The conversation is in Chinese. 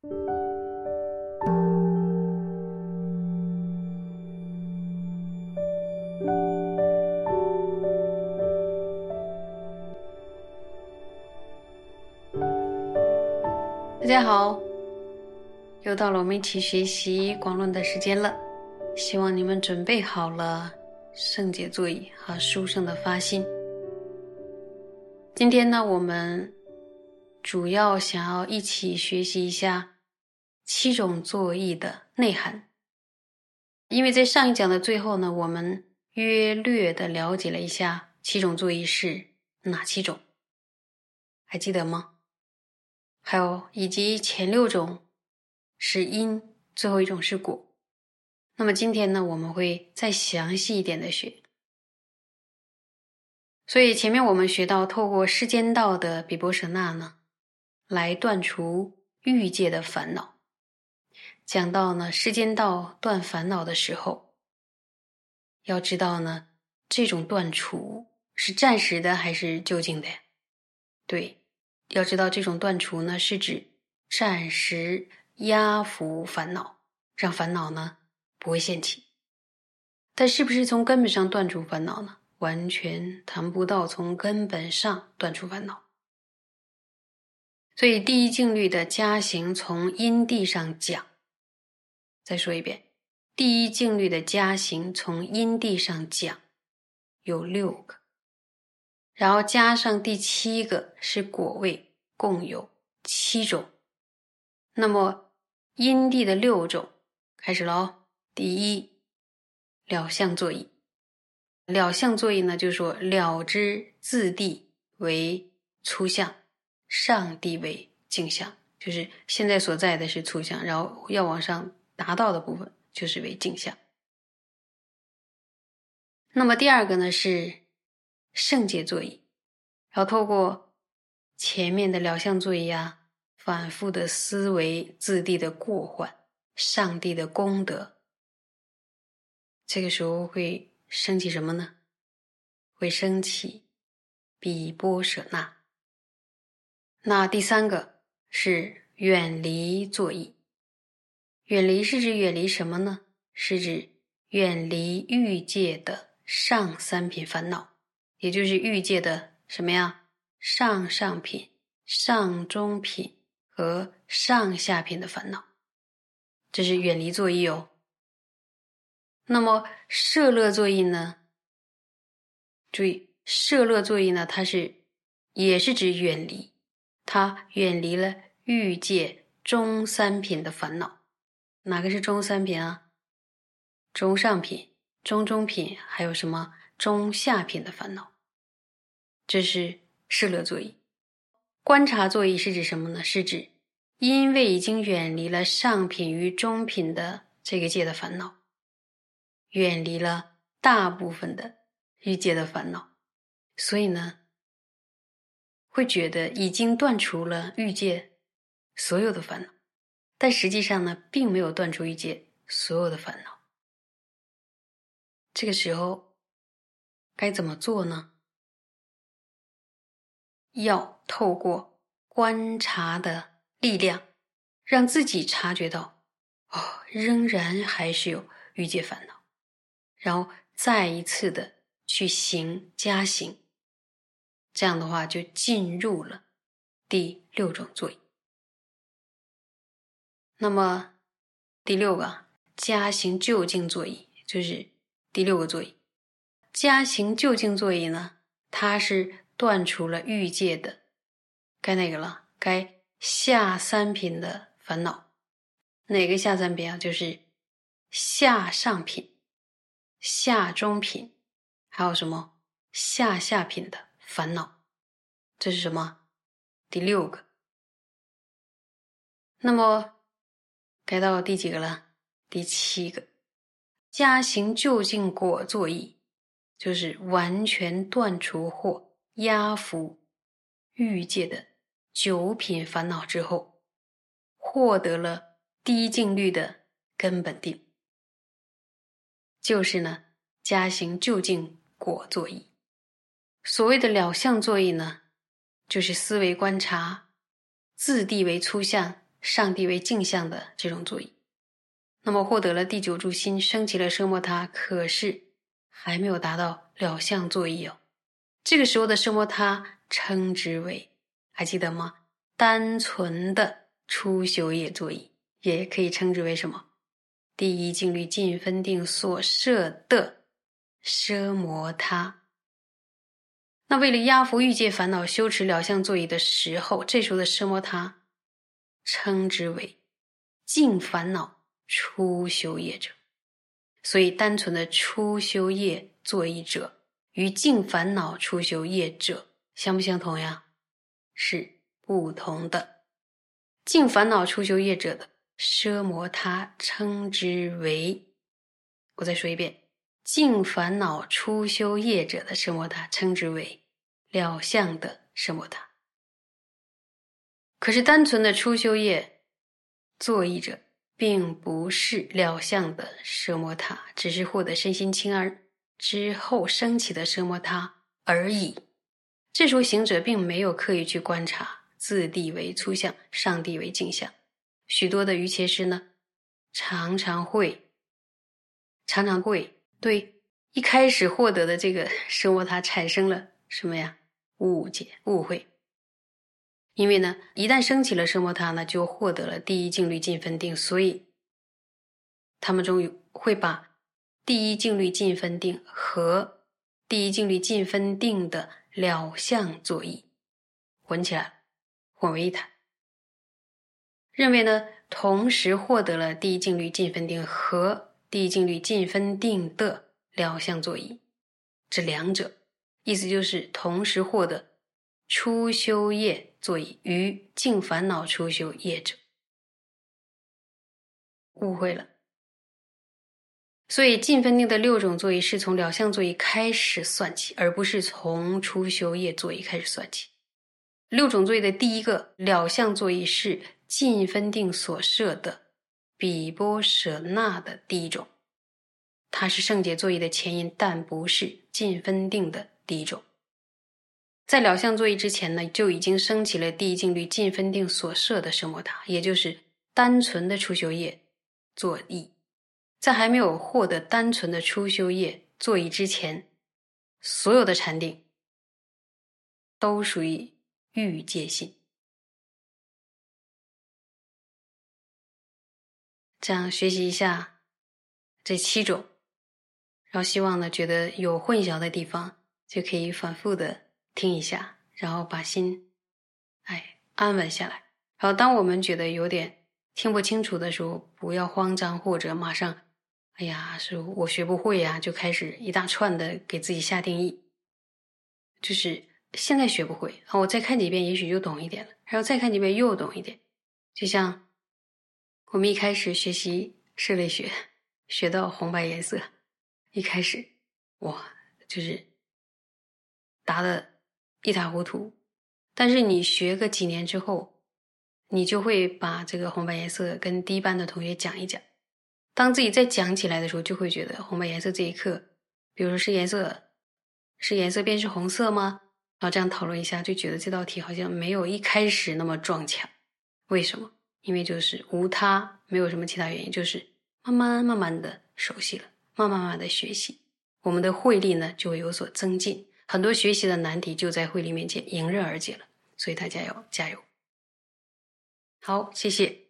大家好，又到了我们一起学习广论的时间了。希望你们准备好了圣洁座椅和书圣的发心。今天呢，我们主要想要一起学习一下七种作意的内涵。因为在上一讲的最后呢，我们约略的了解了一下七种作意是哪七种，还记得吗？还有以及前六种是因，最后一种是果。那么今天呢，我们会再详细一点的学。所以前面我们学到，透过世间道的比波舍那呢，来断除欲界的烦恼。讲到呢，世间道断烦恼的时候，要知道呢，这种断除是暂时的还是究竟的呀？对。要知道，这种断除呢，是指暂时压服烦恼，让烦恼呢不会现起。但是不是从根本上断除烦恼呢？完全谈不到从根本上断除烦恼。所以第一静律的加行从因地上讲，再说一遍，第一静律的加行从因地上讲有六个。然后加上第七个是果位，共有七种。那么因地的六种开始了哦。第一，了相作意。了相作意呢，就是说了知自地为粗相，上地为镜像，就是现在所在的是粗相，然后要往上达到的部分就是为镜像。那么第二个呢是。圣洁座椅，然后透过前面的疗相座椅啊，反复的思维自地的过患、上帝的功德，这个时候会升起什么呢？会升起比波舍那。那第三个是远离座椅，远离是指远离什么呢？是指远离欲界的上三品烦恼。也就是欲界的什么呀？上上品、上中品和上下品的烦恼，这是远离作意哦。那么摄乐作意呢？注意，摄乐作意呢，它是也是指远离，它远离了欲界中三品的烦恼。哪个是中三品啊？中上品、中中品，还有什么？中下品的烦恼，这是适乐作意。观察作意是指什么呢？是指因为已经远离了上品与中品的这个界的烦恼，远离了大部分的欲界的烦恼，所以呢，会觉得已经断除了欲界所有的烦恼，但实际上呢，并没有断除欲界所有的烦恼。这个时候。该怎么做呢？要透过观察的力量，让自己察觉到，哦，仍然还是有欲界烦恼，然后再一次的去行加行，这样的话就进入了第六种座椅。那么第六个加行就近座椅，就是第六个座椅。加行就近座椅呢？它是断除了欲界的该那个了，该下三品的烦恼。哪个下三品啊？就是下上品、下中品，还有什么下下品的烦恼？这是什么？第六个。那么该到第几个了？第七个。加行就近果作意。就是完全断除或压服欲界的九品烦恼之后，获得了低净律的根本定，就是呢，加行就近果作意。所谓的了相作意呢，就是思维观察自地为粗相，上帝为镜像的这种座椅。那么获得了第九柱心，升起了奢摩他，可是还没有达到了相座椅哦。这个时候的奢摩他称之为，还记得吗？单纯的初修业座椅，也可以称之为什么？第一静虑尽分定所设的奢摩他。那为了压服欲界烦恼，修持了相座椅的时候，这时候的奢摩他称之为净烦恼初修业者。所以，单纯的初修业座椅者与净烦恼初修业者相不相同呀？是不同的。净烦恼初修业者的奢摩他称之为，我再说一遍。净烦恼初修业者的奢摩他，称之为了相的奢摩他。可是单纯的初修业作意者，并不是了相的奢摩他，只是获得身心清安之后升起的奢摩他而已。这时候行者并没有刻意去观察自地为粗相，上帝为镜像。许多的瑜伽师呢，常常会，常常会。对，一开始获得的这个生活，他产生了什么呀？误解、误会。因为呢，一旦升起了生活，他呢就获得了第一静律尽分定，所以他们终于会把第一静律尽分定和第一静律尽分定的了相作意混起来，混为一谈，认为呢同时获得了第一静律尽分定和。第一静虑尽分定的两相作意，这两者意思就是同时获得初修业作意与净烦恼初修业者，误会了。所以尽分定的六种作意是从两相作意开始算起，而不是从初修业作意开始算起。六种作意的第一个了相作意是尽分定所设的。比波舍那的第一种，它是圣洁作业的前因，但不是尽分定的第一种。在了相作业之前呢，就已经升起了第一静虑尽分定所设的圣摩他，也就是单纯的初修业作意。在还没有获得单纯的初修业作意之前，所有的禅定都属于欲界性。这样学习一下这七种，然后希望呢，觉得有混淆的地方，就可以反复的听一下，然后把心哎安稳下来。然后当我们觉得有点听不清楚的时候，不要慌张，或者马上哎呀，是我学不会呀，就开始一大串的给自己下定义。就是现在学不会啊，我再看几遍，也许就懂一点了，然后再看几遍又懂一点，就像。我们一开始学习室内学，学到红白颜色，一开始哇，就是答的一塌糊涂。但是你学个几年之后，你就会把这个红白颜色跟低班的同学讲一讲。当自己再讲起来的时候，就会觉得红白颜色这一课，比如说是颜色，是颜色便是红色吗？然后这样讨论一下，就觉得这道题好像没有一开始那么撞墙。为什么？因为就是无他，没有什么其他原因，就是慢慢慢慢的熟悉了，慢慢慢慢的学习，我们的慧力呢就会有所增进，很多学习的难题就在慧力面前迎刃而解了。所以大家要加油。好，谢谢。